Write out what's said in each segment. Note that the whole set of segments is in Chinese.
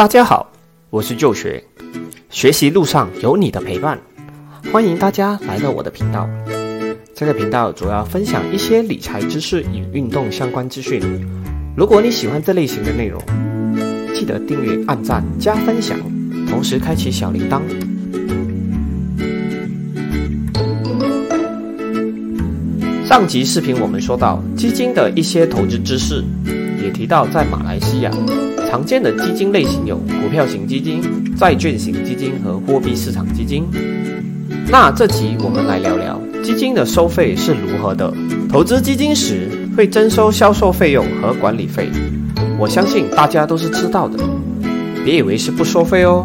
大家好，我是旧学，学习路上有你的陪伴，欢迎大家来到我的频道。这个频道主要分享一些理财知识与运动相关资讯。如果你喜欢这类型的内容，记得订阅、按赞、加分享，同时开启小铃铛。上集视频我们说到基金的一些投资知识，提到在马来西亚。常见的基金类型有股票型基金、债券型基金和货币市场基金。那这集我们来聊聊基金的收费是如何的。投资基金时会征收销售费用和管理费，我相信大家都是知道的。别以为是不收费哦，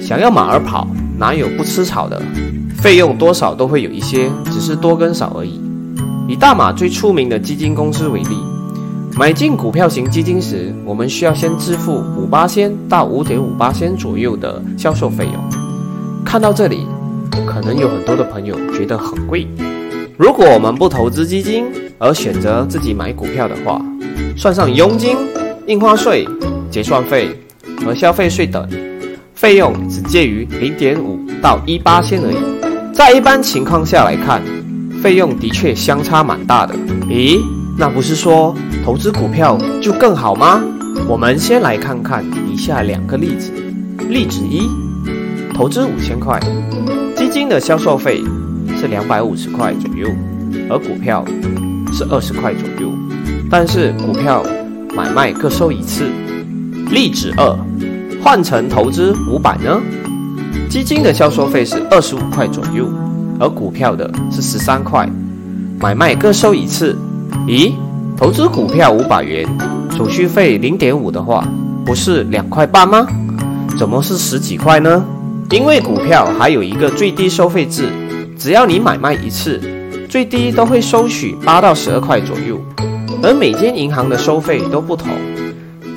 想要马儿跑，哪有不吃草的？费用多少都会有一些，只是多跟少而已。以大马最出名的基金公司为例。买进股票型基金时，我们需要先支付五八仙到五点五八仙左右的销售费用。看到这里，可能有很多的朋友觉得很贵。如果我们不投资基金，而选择自己买股票的话，算上佣金、印花税、结算费和消费税等费用，只介于零点五到一八仙而已。在一般情况下来看，费用的确相差蛮大的。咦？那不是说投资股票就更好吗？我们先来看看以下两个例子。例子一：投资五千块，基金的销售费是两百五十块左右，而股票是二十块左右，但是股票买卖各收一次。例子二：换成投资五百呢？基金的销售费是二十五块左右，而股票的是十三块，买卖各收一次。咦，投资股票五百元，手续费零点五的话，不是两块八吗？怎么是十几块呢？因为股票还有一个最低收费制，只要你买卖一次，最低都会收取八到十二块左右，而每间银行的收费都不同。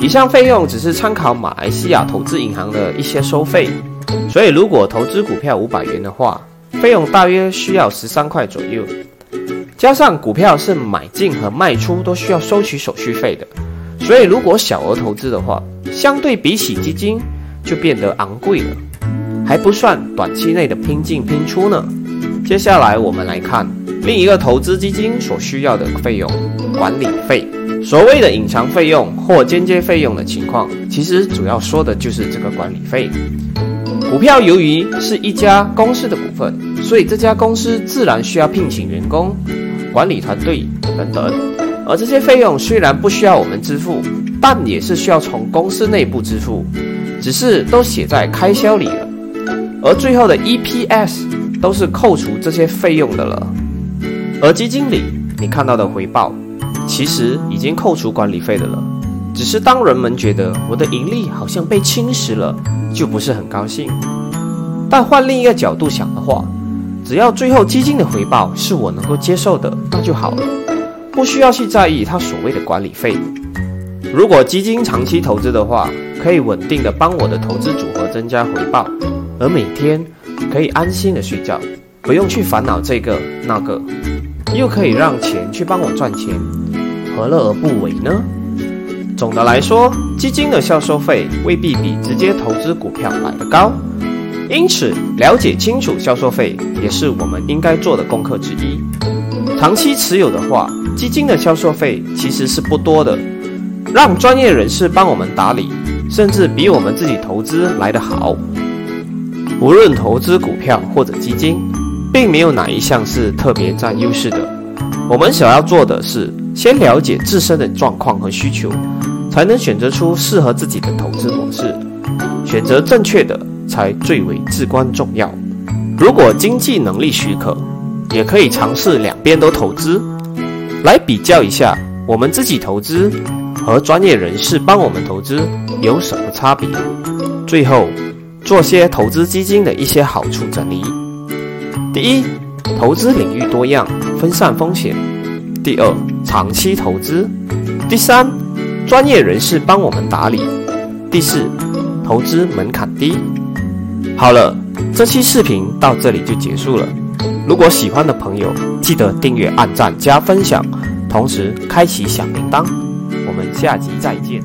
以上费用只是参考马来西亚投资银行的一些收费，所以如果投资股票五百元的话，费用大约需要十三块左右。加上股票是买进和卖出都需要收取手续费的，所以如果小额投资的话，相对比起基金就变得昂贵了，还不算短期内的拼进拼出呢。接下来我们来看另一个投资基金所需要的费用——管理费。所谓的隐藏费用或间接费用的情况，其实主要说的就是这个管理费。股票由于是一家公司的股份，所以这家公司自然需要聘请员工。管理团队等等，而这些费用虽然不需要我们支付，但也是需要从公司内部支付，只是都写在开销里了。而最后的 EPS 都是扣除这些费用的了。而基金里你看到的回报，其实已经扣除管理费的了。只是当人们觉得我的盈利好像被侵蚀了，就不是很高兴。但换另一个角度想的话，只要最后基金的回报是我能够接受的，那就好了，不需要去在意它所谓的管理费。如果基金长期投资的话，可以稳定的帮我的投资组合增加回报，而每天可以安心的睡觉，不用去烦恼这个那个，又可以让钱去帮我赚钱，何乐而不为呢？总的来说，基金的销售费未必比直接投资股票来得高。因此，了解清楚销售费也是我们应该做的功课之一。长期持有的话，基金的销售费其实是不多的，让专业人士帮我们打理，甚至比我们自己投资来得好。无论投资股票或者基金，并没有哪一项是特别占优势的。我们想要做的是先了解自身的状况和需求，才能选择出适合自己的投资模式，选择正确的。才最为至关重要。如果经济能力许可，也可以尝试两边都投资，来比较一下我们自己投资和专业人士帮我们投资有什么差别。最后，做些投资基金的一些好处整理：第一，投资领域多样，分散风险；第二，长期投资；第三，专业人士帮我们打理；第四，投资门槛低。好了，这期视频到这里就结束了。如果喜欢的朋友，记得订阅、按赞、加分享，同时开启小铃铛。我们下集再见。